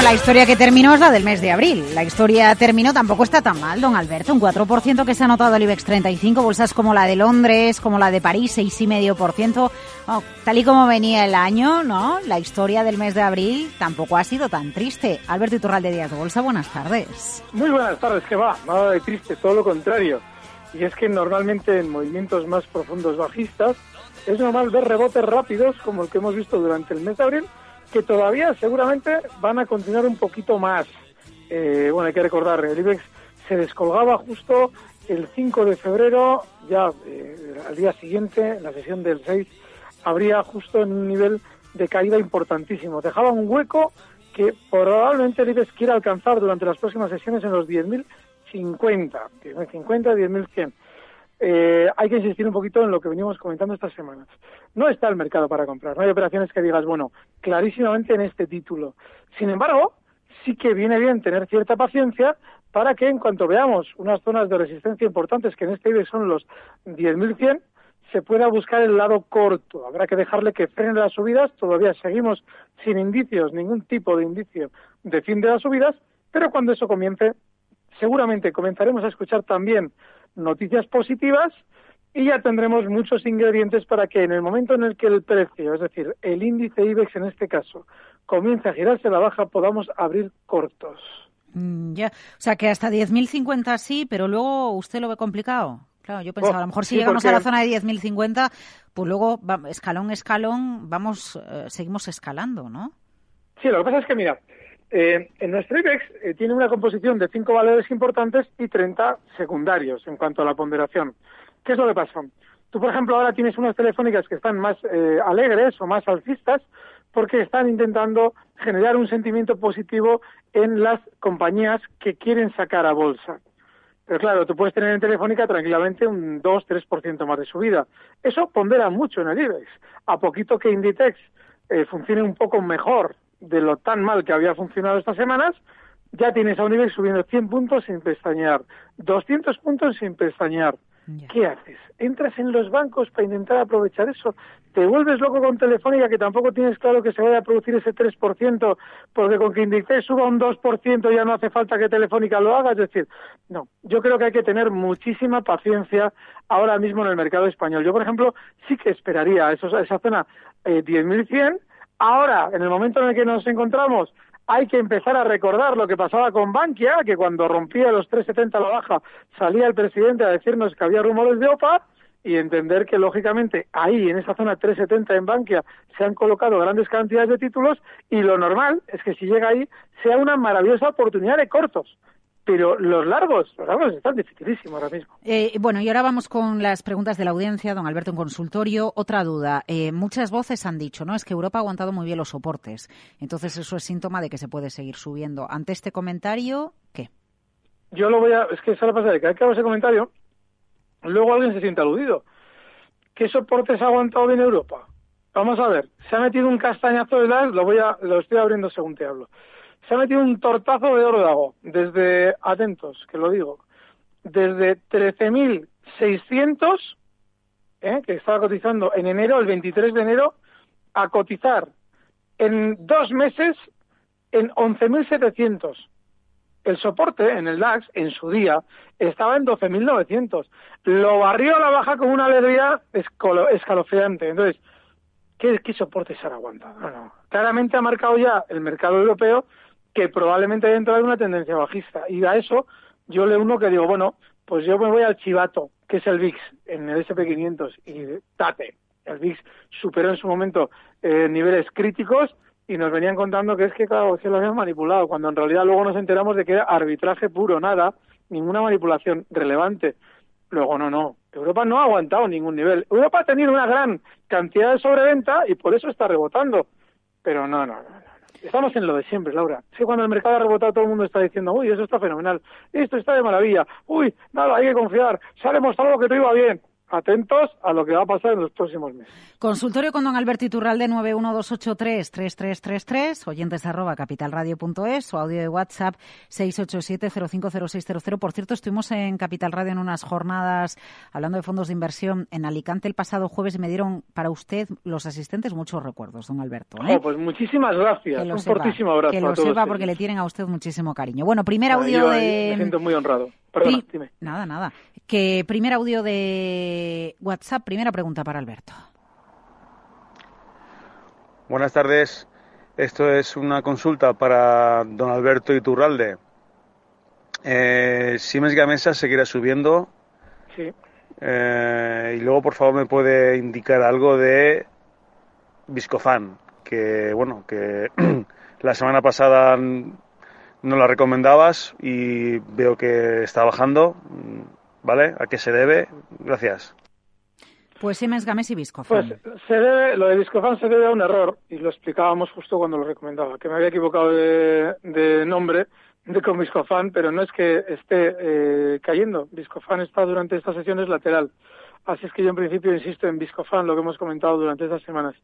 Bueno, la historia que terminó es la del mes de abril. La historia terminó, tampoco está tan mal, don Alberto. Un 4% que se ha notado el IBEX 35, bolsas como la de Londres, como la de París, 6,5%. Bueno, tal y como venía el año, ¿no? La historia del mes de abril tampoco ha sido tan triste. Alberto Iturralde Díaz Bolsa, buenas tardes. Muy buenas tardes, que va, nada de triste, todo lo contrario. Y es que normalmente en movimientos más profundos bajistas es normal ver rebotes rápidos como el que hemos visto durante el mes de abril, que todavía seguramente van a continuar un poquito más. Eh, bueno, hay que recordar, el IBEX se descolgaba justo el 5 de febrero, ya eh, al día siguiente, en la sesión del 6, habría justo en un nivel de caída importantísimo. Dejaba un hueco que probablemente el IBEX quiera alcanzar durante las próximas sesiones en los 10.050, 10.050, 10.100. Eh, hay que insistir un poquito en lo que venimos comentando estas semanas. No está el mercado para comprar, no hay operaciones que digas, bueno, clarísimamente en este título. Sin embargo, sí que viene bien tener cierta paciencia para que en cuanto veamos unas zonas de resistencia importantes, que en este IBEX son los 10.100, se pueda buscar el lado corto. Habrá que dejarle que frene las subidas. Todavía seguimos sin indicios, ningún tipo de indicio de fin de las subidas, pero cuando eso comience, seguramente comenzaremos a escuchar también noticias positivas y ya tendremos muchos ingredientes para que en el momento en el que el precio, es decir, el índice IBEX en este caso, comience a girarse a la baja, podamos abrir cortos. Mm, ya, o sea que hasta 10.050 sí, pero luego usted lo ve complicado. Claro, yo pensaba, Oh, a lo mejor si sí, llegamos a la zona de 10.050, pues luego, va- escalón, escalón, vamos, eh, seguimos escalando, ¿no? Sí, lo que pasa es que, mira, eh, en nuestro IBEX eh, tiene una composición de cinco valores importantes y 30 secundarios en cuanto a la ponderación. ¿Qué es lo que pasa? Tú, por ejemplo, ahora tienes unas telefónicas que están más eh, alegres o más alcistas porque están intentando generar un sentimiento positivo en las compañías que quieren sacar a bolsa. Pero claro, tú puedes tener en Telefónica tranquilamente un 2-3% más de subida. Eso pondera mucho en el IBEX. A poquito que Inditex eh, funcione un poco mejor de lo tan mal que había funcionado estas semanas, ya tienes a un IBEX subiendo 100 puntos sin pestañear, 200 puntos sin pestañear. ¿Qué haces? ¿Entras en los bancos para intentar aprovechar eso? ¿Te vuelves loco con Telefónica que tampoco tienes claro que se vaya a producir ese 3%? Porque con que Inditex suba un 2% ya no hace falta que Telefónica lo haga. Es decir, no, yo creo que hay que tener muchísima paciencia ahora mismo en el mercado español. Yo, por ejemplo, sí que esperaría a esos- a esa zona eh, 10.100. Ahora, en el momento en el que nos encontramos, hay que empezar a recordar lo que pasaba con Bankia, que cuando rompía los 3,70 a la baja salía el presidente a decirnos que había rumores de OPA y entender que lógicamente ahí en esa zona 3,70 en Bankia se han colocado grandes cantidades de títulos y lo normal es que si llega ahí sea una maravillosa oportunidad de cortos. Pero los largos, los largos están dificilísimos ahora mismo. Eh, bueno, y ahora vamos con las preguntas de la audiencia, don Alberto, en consultorio. Otra duda. Eh, muchas voces han dicho, ¿no? Es que Europa ha aguantado muy bien los soportes. Entonces, eso es síntoma de que se puede seguir subiendo. Ante este comentario, ¿qué? Yo lo voy a... Es que eso lo pasa de que hay que hago ese comentario, luego alguien se siente aludido. ¿Qué soportes ha aguantado bien Europa? Vamos a ver, se ha metido un castañazo de las, lo voy a, lo estoy abriendo según te hablo. Se ha metido un tortazo de órdago, desde, atentos, que lo digo, desde 13.600, ¿eh? que estaba cotizando en enero, el 23 de enero, a cotizar en dos meses en 11.700. El soporte en el DAX, en su día, estaba en 12.900. Lo barrió a la baja con una alegría escalofriante. Entonces, ¿qué, qué soportes han aguantado? No. Claramente ha marcado ya el mercado europeo que probablemente dentro de una tendencia bajista. Y a eso yo le uno que digo, bueno, pues yo me voy al chivato, que es el VIX, en el SP500, y date. El VIX superó en su momento eh, niveles críticos y nos venían contando que es que, claro, que lo habían manipulado, cuando en realidad luego nos enteramos de que era arbitraje puro, nada, ninguna manipulación relevante. Luego, no, no. Europa no ha aguantado ningún nivel. Europa ha tenido una gran cantidad de sobreventa y por eso está rebotando. Pero no, no, no. Estamos en lo de siempre, Laura. Es que cuando el mercado ha rebotado todo el mundo está diciendo, uy, eso está fenomenal, esto está de maravilla, uy, nada, hay que confiar, se ha demostrado que todo iba bien. Atentos a lo que va a pasar en los próximos meses. Consultorio con don Alberto Iturralde 912833333, oyentes arroba capitalradio.es o audio de WhatsApp 687050600. Por cierto, estuvimos en Capital Radio en unas jornadas hablando de fondos de inversión en Alicante el pasado jueves y me dieron para usted, los asistentes, muchos recuerdos, don Alberto. ¿eh? Oh, pues muchísimas gracias. Que lo Un sepa, fortísimo abrazo que a lo todos sepa ellos. porque le tienen a usted muchísimo cariño. Bueno, primer audio yo ahí de... Me siento muy honrado. Perdona, dime. Nada, nada. Que primer audio de WhatsApp, primera pregunta para Alberto. Buenas tardes. Esto es una consulta para don Alberto Iturralde. Eh, Siemens Gamesa seguirá subiendo. Sí. Eh, y luego, por favor, me puede indicar algo de Viscofan, que bueno, que la semana pasada no la recomendabas y veo que está bajando. ¿Vale? ¿A qué se debe? Gracias. Pues Siemens Gamesa y Viscofan. Pues se debe, lo de Discofan se debe a un error, y lo explicábamos justo cuando lo recomendaba, que me había equivocado de, de nombre de con Viscofan, pero no es que esté eh, cayendo. Viscofan está durante estas sesiones lateral. Así es que yo en principio insisto en Viscofan, lo que hemos comentado durante estas semanas.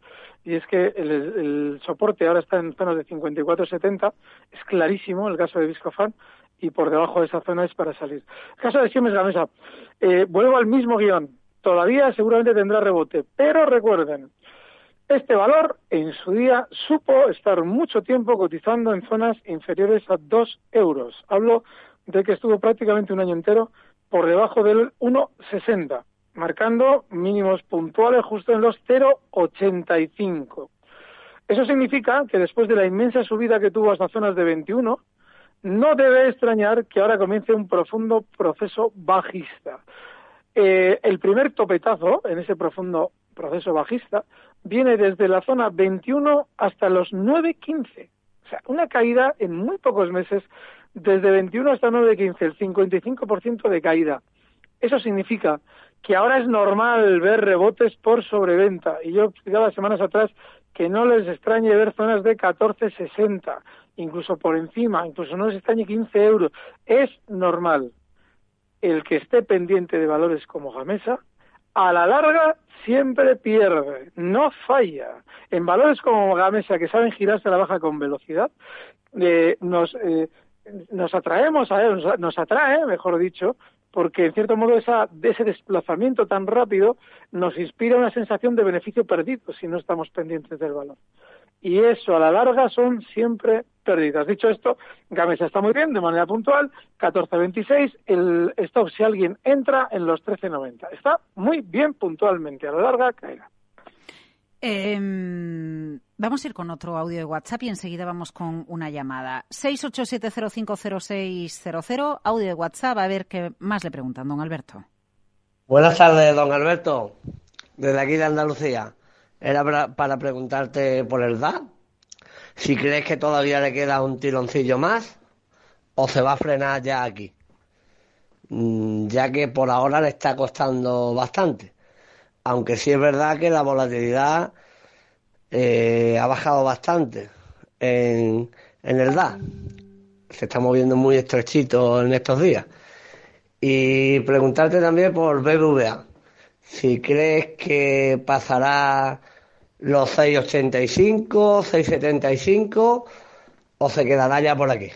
Y es que el, soporte ahora está en zonas de 54.70, es clarísimo el caso de Viscofan, y por debajo de esa zona es para salir. El caso de Siemens Gamesa, eh, vuelvo al mismo guion. Todavía seguramente tendrá rebote, pero recuerden, este valor en su día supo estar mucho tiempo cotizando en zonas inferiores a 2 euros. Hablo de que estuvo prácticamente un año entero por debajo del 1,60, marcando mínimos puntuales justo en los 0,85. Eso significa que después de la inmensa subida que tuvo hasta zonas de 21, no debe extrañar que ahora comience un profundo proceso bajista. Eh, el primer topetazo en ese profundo proceso bajista viene desde la zona 21 hasta los 9.15. O sea, una caída en muy pocos meses desde 21 hasta 9.15, el 55% de caída. Eso significa que ahora es normal ver rebotes por sobreventa. Y yo explicaba semanas atrás que no les extrañe ver zonas de 14.60, incluso por encima, incluso no les extrañe 15 euros. Es normal. El que esté pendiente de valores como Gamesa, a la larga siempre pierde, no falla. En valores como Gamesa, que saben girarse a la baja con velocidad, eh, nos, eh, nos atraemos a él, nos, nos atrae, mejor dicho, porque en cierto modo ese desplazamiento tan rápido nos inspira una sensación de beneficio perdido si no estamos pendientes del valor. Y eso a la larga son siempre pérdidas. Dicho esto, Gamesa está muy bien de manera puntual, 14.26, el stock si alguien entra en los 13.90. Está muy bien puntualmente, a la larga caerá. Eh, vamos a ir con otro audio de WhatsApp y enseguida vamos con una llamada. 687050600, audio de WhatsApp, a ver qué más le preguntan, don Alberto. Buenas tardes, don Alberto, desde aquí de Andalucía. Era para, preguntarte por el DAP, si crees que todavía le queda un tironcillo más o se va a frenar ya aquí, Mm, ya que por ahora le está costando bastante. Aunque sí es verdad que la volatilidad eh, ha bajado bastante en, en el DAP. Se está moviendo muy estrechito en estos días. Y preguntarte también por BBVA. Si crees que pasará los 6.85, 6.75 o se quedará ya por aquí.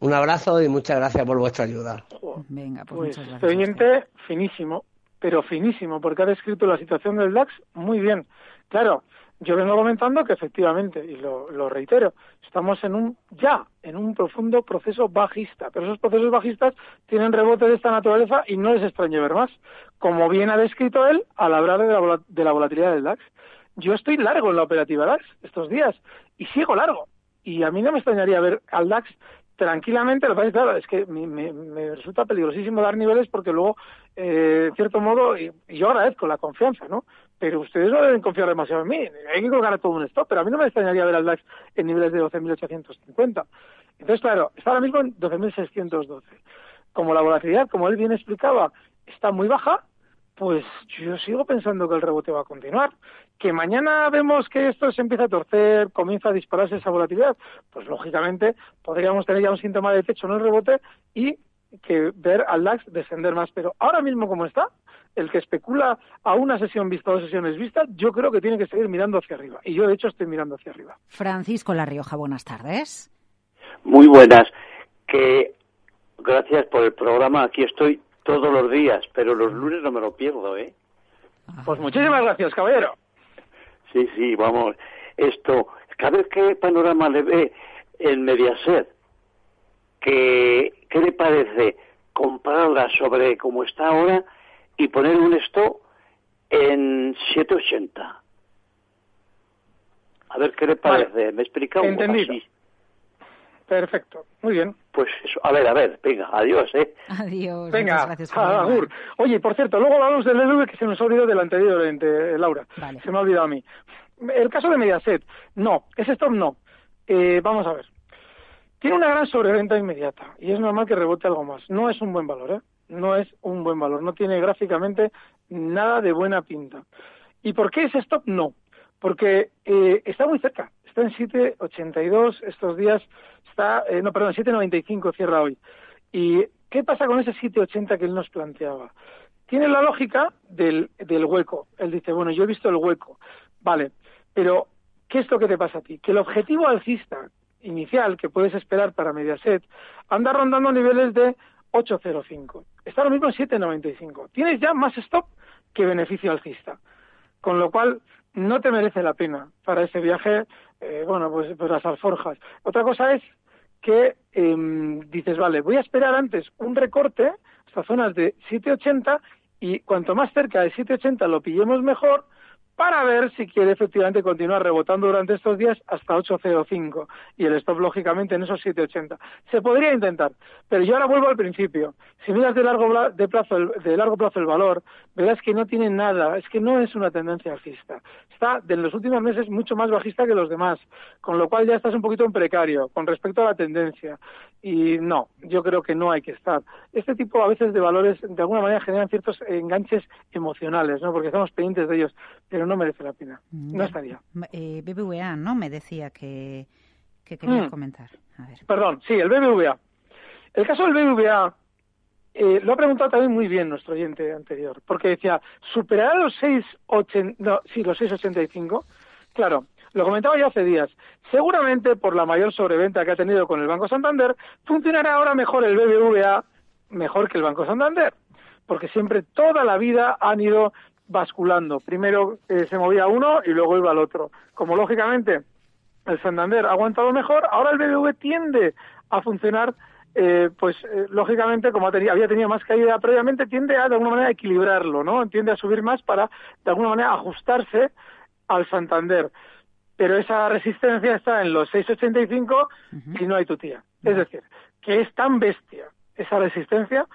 Un abrazo y muchas gracias por vuestra ayuda. Venga, pues, Pues muchas gracias. este oyente finísimo, pero finísimo, porque ha descrito la situación del DAX muy bien. Claro, yo vengo comentando que efectivamente, y lo, reitero, estamos en un ya, en un profundo proceso bajista, pero esos procesos bajistas tienen rebotes de esta naturaleza y no les extrañe ver más, como bien ha descrito él al hablar de la, de la volatilidad del DAX. Yo estoy largo en la operativa DAX estos días y sigo largo. Y a mí no me extrañaría ver al DAX tranquilamente, lo que pasa claro, es que me, me- me resulta peligrosísimo dar niveles porque luego, eh, en cierto modo, y, y yo agradezco la confianza, ¿no? Pero ustedes no deben confiar demasiado en mí. Hay que colocar a todo un stop, pero a mí no me extrañaría ver al DAX en niveles de 12.850. Entonces, claro, está ahora mismo en 12.612. Como la volatilidad, como él bien explicaba, está muy baja, pues yo sigo pensando que el rebote va a continuar. Que mañana vemos que esto se empieza a torcer, comienza a dispararse esa volatilidad, pues lógicamente podríamos tener ya un síntoma de techo en el rebote y que ver al DAX descender más. Pero ahora mismo como está, el que especula a una sesión vista o dos sesiones vistas, yo creo que tiene que seguir mirando hacia arriba. Y yo, de hecho, estoy mirando hacia arriba. Francisco La Rioja, buenas tardes. Muy buenas. Que gracias por el programa. Aquí estoy todos los días, pero los lunes no me lo pierdo, ¿eh? Pues muchísimas gracias, caballero. Sí, sí, vamos. Esto, cada vez que panorama le ve en Mediaset, que, ¿qué le parece comprarla sobre como está ahora y poner un stop en 780? A ver qué le Vale. parece. ¿Me he explicado? Entendido. Así. Perfecto, muy bien. Pues eso. A ver, a ver, venga, adiós, ¿eh? Adiós. Venga, gracias. Agur. Oye, por cierto, luego hablamos del LV que se nos ha olvidado del anterior, ente, Laura. Vale. Se me ha olvidado a mí. El caso de Mediaset, no, ese stop no. Eh, vamos a ver. Tiene una gran sobreventa inmediata y es normal que rebote algo más. No es un buen valor, ¿eh? No es un buen valor. No tiene gráficamente nada de buena pinta. ¿Y por qué ese stop no? Porque eh, está muy cerca. Está en 7.82 estos días. Está, eh, no, perdón, 7.95 cierra hoy. ¿Y qué pasa con ese 7.80 que él nos planteaba? Tiene la lógica del, del hueco. Él dice, bueno, yo he visto el hueco. Vale, pero ¿qué es lo que te pasa a ti? Que el objetivo alcista inicial que puedes esperar para Mediaset anda rondando niveles de 8.05. Está ahora mismo en 7.95. Tienes ya más stop que beneficio alcista. Con lo cual, no te merece la pena para ese viaje, eh, bueno, pues, pues las alforjas. Otra cosa es que em, dices, vale, voy a esperar antes un recorte, estas zonas de 7.80, y cuanto más cerca de 7.80 lo pillemos mejor, para ver si quiere efectivamente continuar rebotando durante estos días hasta 8.05 y el stop lógicamente en esos 7.80. Se podría intentar, pero yo ahora vuelvo al principio. Si miras de largo, de plazo, de largo plazo el valor, verás que no tiene nada, es que no es una tendencia alcista. Está de los últimos meses mucho más bajista que los demás, con lo cual ya estás un poquito en precario con respecto a la tendencia. Y no, yo creo que no hay que estar. Este tipo a veces de valores de alguna manera generan ciertos enganches emocionales, ¿no? Porque estamos pendientes de ellos, pero no merece la pena. No estaría. Eh, BBVA, ¿no? Me decía que, que quería Mm. comentar. A ver. Perdón, sí, el BBVA. El caso del BBVA eh, lo ha preguntado también muy bien nuestro oyente anterior, porque decía, ¿superará los 6,80, no, sí, los 6,85? Claro, lo comentaba yo hace días. Seguramente por la mayor sobreventa que ha tenido con el Banco Santander, funcionará ahora mejor el BBVA, mejor que el Banco Santander, porque siempre toda la vida han ido basculando. Primero eh, se movía uno y luego iba al otro. Como lógicamente el Santander ha aguantado mejor, ahora el BBV tiende a funcionar, eh, pues eh, lógicamente, como ha teni- había tenido más caída previamente, tiende a de alguna manera equilibrarlo, ¿no? Tiende a subir más para de alguna manera ajustarse al Santander. Pero esa resistencia está en los 6,85 y no hay tutía. Es decir, que es tan bestia esa resistencia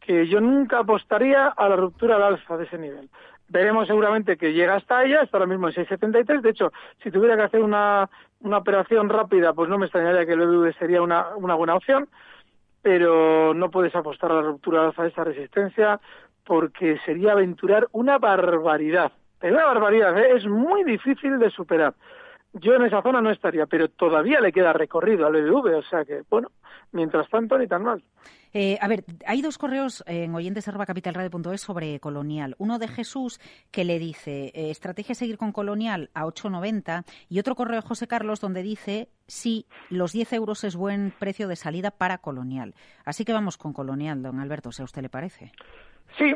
que yo nunca apostaría a la ruptura al alza de ese nivel. Veremos seguramente que llega hasta ella, está ahora mismo en 6,73. De hecho, si tuviera que hacer una, una operación rápida, pues no me extrañaría que el BBV sería una, una buena opción, pero no puedes apostar a la ruptura de esa resistencia porque sería aventurar una barbaridad. Pero una barbaridad, ¿eh? es muy difícil de superar. Yo en esa zona no estaría, pero todavía le queda recorrido al BBV, o sea que, bueno, mientras tanto ni tan mal. Eh, a ver, hay dos correos en oyentes@capitalradio.es sobre Colonial. Uno de Jesús que le dice eh, estrategia seguir con Colonial a 8.90 y otro correo de José Carlos donde dice sí, los 10 euros es buen precio de salida para Colonial. Así que vamos con Colonial, don Alberto, si a usted le parece. Sí,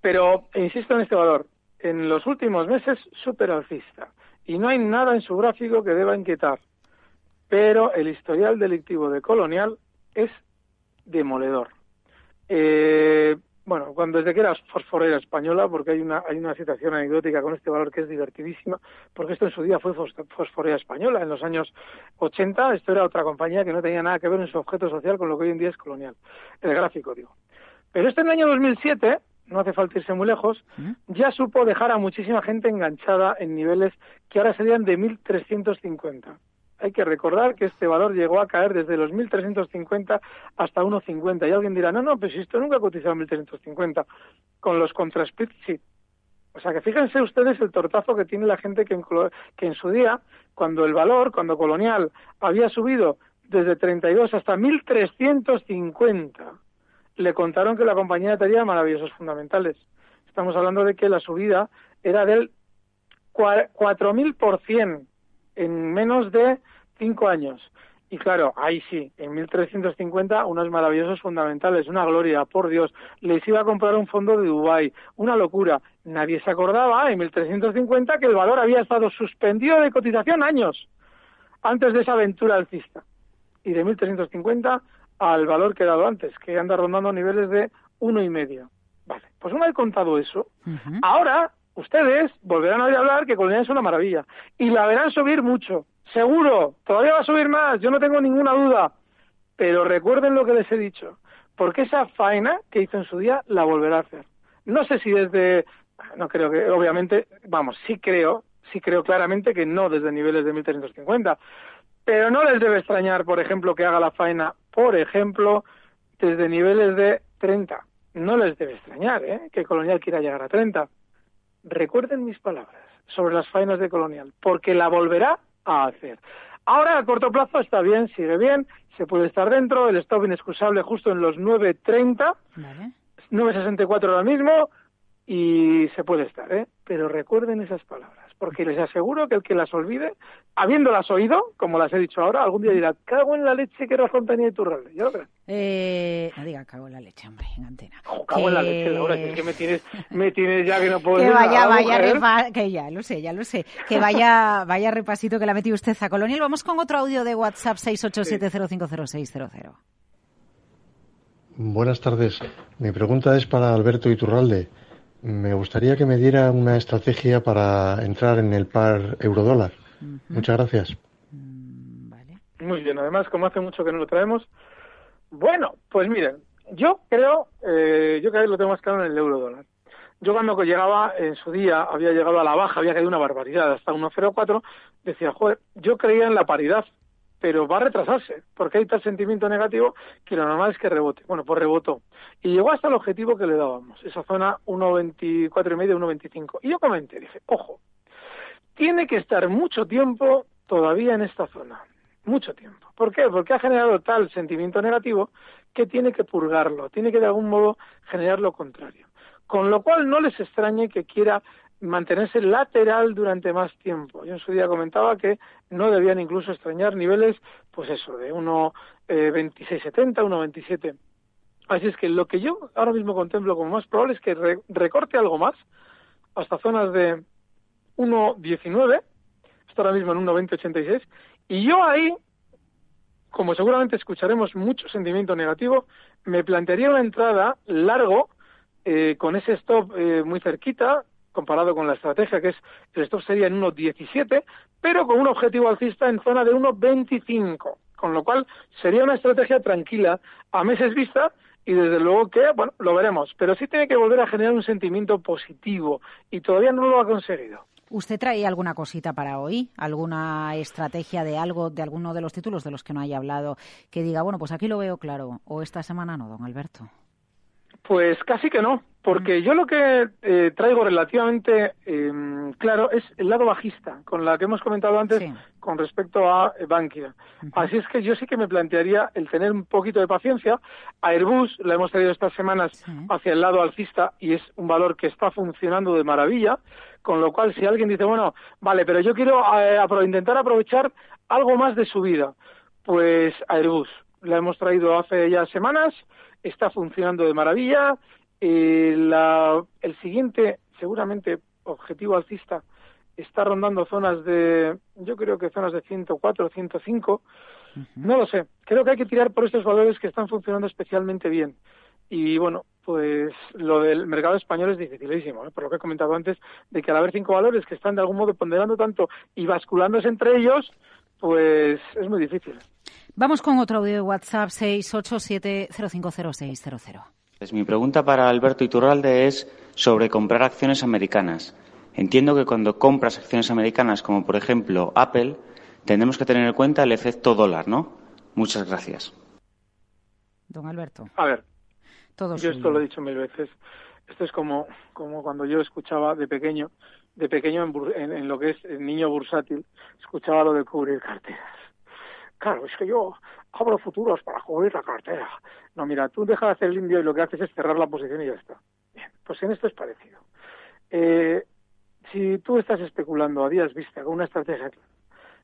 pero insisto en este valor. En los últimos meses, súper alcista. Y no hay nada en su gráfico que deba inquietar. Pero el historial delictivo de Colonial es demoledor. Eh, bueno, cuando desde que era fosforera española, porque hay una, hay una situación anecdótica con este valor que es divertidísima, porque esto en su día fue fos- fosforera española. En los años 80 esto era otra compañía que no tenía nada que ver en su objeto social con lo que hoy en día es colonial. El gráfico, digo. Pero este en el año 2007 no hace falta irse muy lejos, ya supo dejar a muchísima gente enganchada en niveles que ahora serían de 1.350. Hay que recordar que este valor llegó a caer desde los 1.350 hasta 1.50. Y alguien dirá, no, no, pues esto nunca ha cotizado 1.350. Con los contrasplits. O sea que fíjense ustedes el tortazo que tiene la gente que en, que en su día, cuando el valor, cuando Colonial había subido desde 32 hasta 1.350, le contaron que la compañía tenía maravillosos fundamentales. Estamos hablando de que la subida era del 4.000% en menos de cinco años. Y claro, ahí sí, en 1350 unos maravillosos fundamentales, una gloria, por Dios, les iba a comprar un fondo de Dubái, una locura. Nadie se acordaba en 1350 que el valor había estado suspendido de cotización años antes de esa aventura alcista. Y de 1350 al valor que he dado antes, que anda rondando niveles de uno y medio. Vale, pues una vez contado eso, ahora ustedes volverán a hablar que Colonial es una maravilla y la verán subir mucho. Seguro, todavía va a subir más, yo no tengo ninguna duda. Pero recuerden lo que les he dicho, porque esa faena que hizo en su día la volverá a hacer. No sé si desde, no creo que, obviamente, vamos, sí creo, sí creo claramente que no desde niveles de 1350, pero no les debe extrañar, por ejemplo, que haga la faena, por ejemplo, desde niveles de 30. No les debe extrañar, ¿eh? Que Colonial quiera llegar a 30 recuerden mis palabras sobre las faenas de Colonial, porque la volverá a hacer. Ahora, a corto plazo, está bien, sigue bien, se puede estar dentro, el stop inexcusable justo en los 9.30, 9.64 ahora mismo, y se puede estar, ¿eh? Pero recuerden esas palabras porque les aseguro que el que las olvide, habiéndolas oído, como las he dicho ahora, algún día dirá, cago en la leche que era Fontanía y Turralde. ¿Yo lo eh, no diga cago en la leche, hombre, en antena. cago en la leche, Laura, que es que me tienes, me tienes ya que no puedo Que vaya, vaya, que ya lo sé, ya lo sé. Que vaya, vaya repasito que la ha metido usted a Colonial. Vamos con otro audio de WhatsApp 687050600. Buenas tardes. Mi pregunta es para Alberto Iturralde. Me gustaría que me diera una estrategia para entrar en el par eurodólar. Muchas gracias. Mm, Muy bien, además, como hace mucho que no lo traemos. Bueno, pues miren, yo creo, eh, yo cada vez lo tengo más claro en el eurodólar. Yo cuando llegaba en su día, había llegado a la baja, había caído una barbaridad, hasta 1,04, decía, joder, yo creía en la paridad, pero va a retrasarse, porque hay tal sentimiento negativo que lo normal es que rebote. Bueno, pues rebotó. Y llegó hasta el objetivo que le dábamos, esa zona 1,24 y medio, 1,25. Y yo comenté, dije, ojo, tiene que estar mucho tiempo todavía en esta zona. Mucho tiempo. ¿Por qué? Porque ha generado tal sentimiento negativo que tiene que purgarlo, tiene que de algún modo generar lo contrario. Con lo cual no les extrañe que quiera mantenerse lateral durante más tiempo. Yo en su día comentaba que no debían incluso extrañar niveles, pues eso, de 1,2670, eh, 1,27. Así es que lo que yo ahora mismo contemplo como más probable es que recorte algo más hasta zonas de 1,19, está ahora mismo en 1,2086, y yo ahí, como seguramente escucharemos mucho sentimiento negativo, me plantearía una entrada largo eh, con ese stop eh, muy cerquita, comparado con la estrategia, que es el stop sería en 1.17, pero con un objetivo alcista en zona de 1.25, con lo cual sería una estrategia tranquila a meses vista y desde luego que, bueno, lo veremos, pero sí tiene que volver a generar un sentimiento positivo y todavía no lo ha conseguido. ¿Usted trae alguna cosita para hoy? ¿Alguna estrategia de algo, de alguno de los títulos de los que no haya hablado, que diga, bueno, pues aquí lo veo claro, o esta semana no, don Alberto? Pues casi que no, porque yo lo que eh, traigo relativamente em, claro es el lado bajista, con la que hemos comentado antes con respecto a Bankia. Así es que yo sí que me plantearía el tener un poquito de paciencia. Airbus la hemos traído estas semanas hacia el lado alcista y es un valor que está funcionando de maravilla, con lo cual si alguien dice, bueno, vale, pero yo quiero eh, intentar aprovechar algo más de su vida, pues Airbus la hemos traído hace ya semanas, está funcionando de maravilla, eh, el siguiente, seguramente, objetivo alcista está rondando zonas de, yo creo que zonas de 104, 105, no lo sé. Creo que hay que tirar por estos valores que están funcionando especialmente bien. Y bueno, pues lo del mercado español es dificilísimo, ¿eh? por lo que he comentado antes, de que al haber cinco valores que están de algún modo ponderando tanto y basculándose entre ellos, pues es muy difícil. Vamos con otro audio de WhatsApp 687050600. Pues mi pregunta para Alberto Iturralde es sobre comprar acciones americanas. Entiendo que cuando compras acciones americanas, como por ejemplo Apple, tenemos que tener en cuenta el efecto dólar, ¿no? Muchas gracias. Don Alberto. A ver, Todo yo suyo. esto lo he dicho mil veces. Esto es como, como cuando yo escuchaba de pequeño, de pequeño en, en- en lo que es el niño bursátil, escuchaba lo de cubrir carteras. Claro, es que yo abro futuros para cubrir la cartera. No, mira, tú dejas de hacer el indio y lo que haces es cerrar la posición y ya está. Bien, pues en esto es parecido. Eh, si tú estás especulando a días vista con una estrategia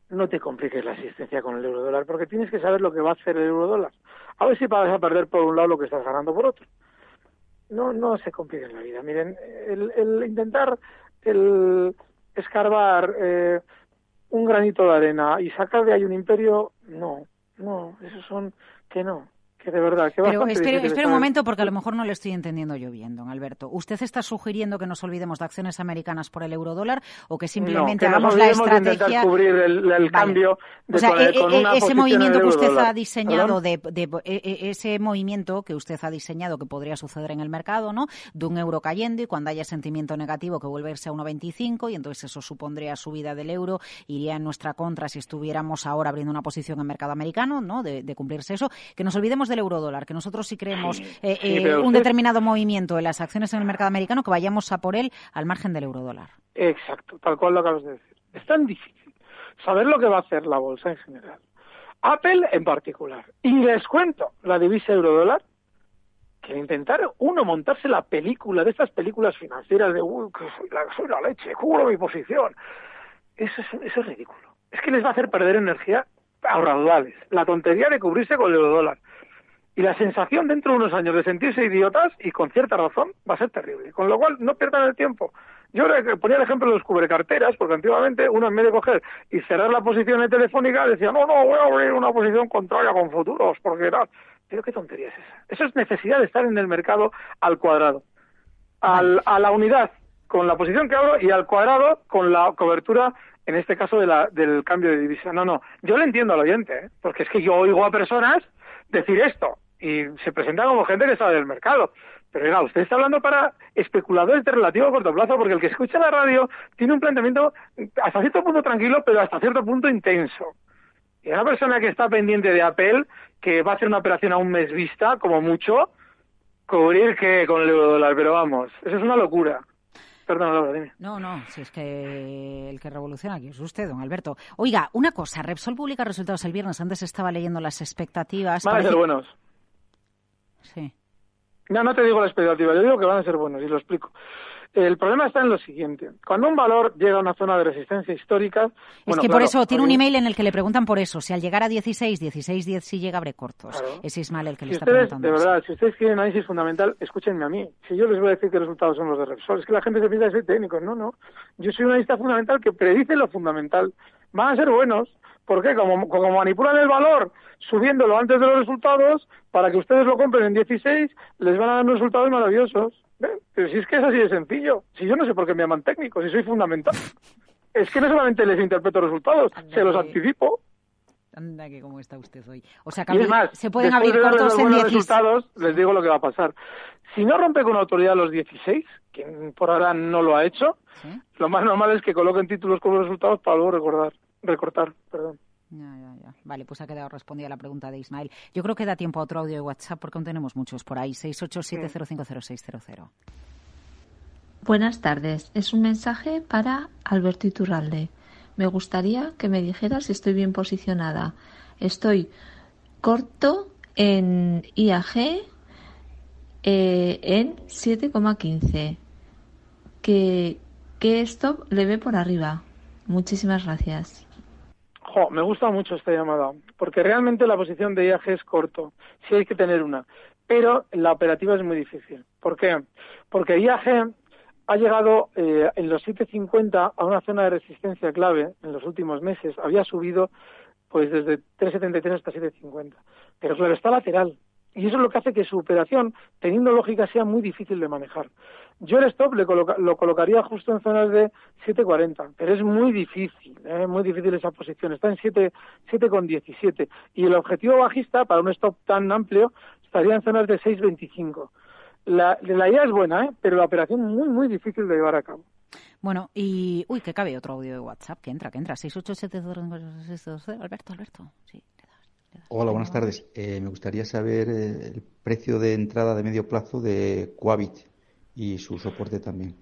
no te compliques la asistencia con el euro dólar, porque tienes que saber lo que va a hacer el euro dólar. A ver si vas a perder por un lado lo que estás ganando por otro. No, no se compliquen la vida. Miren, el, el intentar el escarbar eh, un granito de arena y sacar de ahí un imperio, no, no, esos son que no, que de verdad, que Pero espere, espere un momento porque a lo mejor no le estoy entendiendo yo bien, don Alberto. ¿Usted está sugiriendo que nos olvidemos de acciones americanas por el eurodólar o que simplemente no, que hagamos la olvidemos de estrategia cubrir el, el Vale. cambio de o sea, con, e- con e- una ese movimiento que usted ha diseñado, ¿Perdón? de, de- e- ese movimiento que usted ha diseñado que podría suceder en el mercado, ¿no? De un euro cayendo y cuando haya sentimiento negativo que vuelve a irse a 1,25 y entonces eso supondría subida del euro, iría en nuestra contra si estuviéramos ahora abriendo una posición en mercado americano, ¿no? De, de cumplirse eso. Que nos olvidemos del eurodólar, que nosotros si creemos eh, sí, eh, un usted- determinado movimiento en las acciones en el mercado americano, que vayamos a por él al margen del eurodólar. Exacto, tal cual lo acabas de decir. Es tan difícil saber lo que va a hacer la bolsa en general. Apple en particular. Y les cuento la divisa eurodólar, que intentar uno montarse la película de estas películas financieras de uy, que soy la, soy la leche, cubro mi posición. Eso es, eso es ridículo. Es que les va a hacer perder energía a raudales. La tontería de cubrirse con el eurodólar. Y la sensación dentro de unos años de sentirse idiotas, y con cierta razón, va a ser terrible. Con lo cual, no pierdan el tiempo. Yo le- ponía el ejemplo de los cubrecarteras, porque antiguamente uno en vez de coger y cerrar la posición en telefónica decía, no, no, voy a abrir una posición contraria con futuros, porque tal. Pero qué tontería es esa. Eso es necesidad de estar en el mercado al cuadrado. Al, a la unidad con la posición que abro y al cuadrado con la cobertura, en este caso de la, del cambio de divisa. No, no, yo le entiendo al oyente, ¿eh? porque es que yo oigo a personas decir esto y se presentan como gente que sabe del mercado. Pero oiga, usted está hablando para especuladores de relativo corto plazo, porque el que escucha la radio tiene un planteamiento hasta cierto punto tranquilo, pero hasta cierto punto intenso. Y una persona que está pendiente de Apple, que va a hacer una operación a un mes vista, como mucho, cubrir que con el euro dólar, pero vamos, eso es una locura. Perdón, Laura, dime. No, no, si es que el que revoluciona aquí es usted, don Alberto. Oiga, una cosa, Repsol publica resultados el viernes, antes estaba leyendo las expectativas. Van a ser buenos. Sí. No, no te digo la expectativa, yo digo que van a ser buenos y lo explico. El problema está en lo siguiente. Cuando un valor llega a una zona de resistencia histórica... Es bueno, que por claro, eso tiene un email en el que le preguntan por eso. Si al llegar a 16, 16, 10 si llega, abre cortos. Claro. Es Ismael el que le está ustedes, preguntando. de eso. verdad, si ustedes quieren análisis fundamental, escúchenme a mí. Si yo les voy a decir qué resultados son los de Repsol, es que la gente se piensa que soy técnico. No, no. Yo soy un analista fundamental que predice lo fundamental. Van a ser buenos. ¿Por qué? Como, como manipulan el valor subiéndolo antes de los resultados, para que ustedes lo compren en 16, les van a dar resultados maravillosos. Pero si es que es así de sencillo. Si yo no sé por qué me llaman técnico, si soy fundamental. Es que no solamente les interpreto resultados, se los anticipo. Anda, que cómo está usted hoy. O sea, Y es más, se pueden abrir de cortos los en buenos 16. resultados, les digo lo que va a pasar. Si no rompe con autoridad los 16, que por ahora no lo ha hecho, ¿Sí? lo más normal es que coloquen títulos con los resultados para luego recordar, recortar. Perdón. Ya, ya, ya. Vale, pues ha quedado respondida la pregunta de Ismael. Yo creo que da tiempo a otro audio de WhatsApp porque aún tenemos muchos por ahí. 687050600. Buenas tardes. Es un mensaje para Alberto Iturralde. Me gustaría que me dijera si estoy bien posicionada. Estoy corto en IAG eh, en 7,15. ¿Qué, ¿Qué stop le ve por arriba? Muchísimas gracias. Jo, me gusta mucho esta llamada, porque realmente la posición de IAG es corto, sí hay que tener una, pero la operativa es muy difícil. ¿Por qué? Porque IAG ha llegado eh, en los 7.50 a una zona de resistencia clave en los últimos meses, había subido pues desde 3.73 hasta 7.50, pero claro, está lateral, y eso es lo que hace que su operación, teniendo lógica, sea muy difícil de manejar. Yo el stop le coloca- lo colocaría justo en zonas de 7.40, pero es muy difícil, ¿eh? muy difícil esa posición. Está en 7 7,17 y el objetivo bajista para un stop tan amplio estaría en zonas de 6.25. la, la idea es buena, ¿eh? pero la operación muy, muy difícil de llevar a cabo. Bueno, y... Uy, que cabe otro audio de WhatsApp. Que entra, que entra. 687 Alberto, Alberto. Sí. Hola, buenas tardes. Eh, me gustaría saber eh, el precio de entrada de medio plazo de Coavit y su soporte también.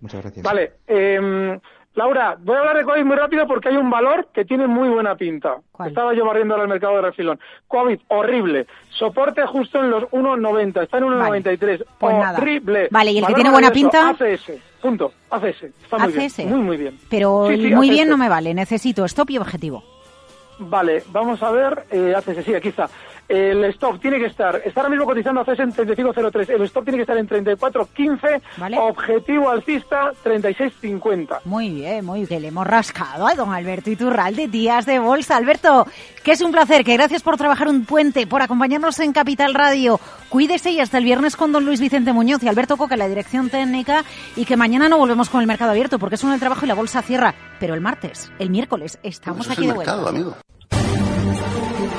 Muchas gracias. Vale. Eh, Laura, voy a hablar de Coavit muy rápido porque hay un valor que tiene muy buena pinta. Estaba yo barriendo al mercado de refilón. Coavit, horrible. Soporte justo en los 1,90. Está en 1,93. Pues nada. horrible. Vale, ¿y el que tiene buena pinta? ACS. Punto. ACS. Está muy ACS. bien. Muy, muy bien. Pero Sí, sí, el muy ACS. bien no me vale. Necesito stop y objetivo. Vale, vamos a ver, eh, ACS, sí, aquí está. El stop tiene que estar, está ahora mismo cotizando ACS en 35.03, el stop tiene que estar en 34.15, objetivo alcista 36.50. Muy bien, muy bien. Le hemos rascado a don Alberto Iturralde, días de bolsa. Alberto, que es un placer, que gracias por trabajar un puente, por acompañarnos en Capital Radio. Cuídese y hasta el viernes con don Luis Vicente Muñoz y Alberto Coca, la dirección técnica, y que mañana no volvemos con el mercado abierto, porque es un el trabajo y la bolsa cierra. Pero el martes, el miércoles, estamos aquí de vuelta.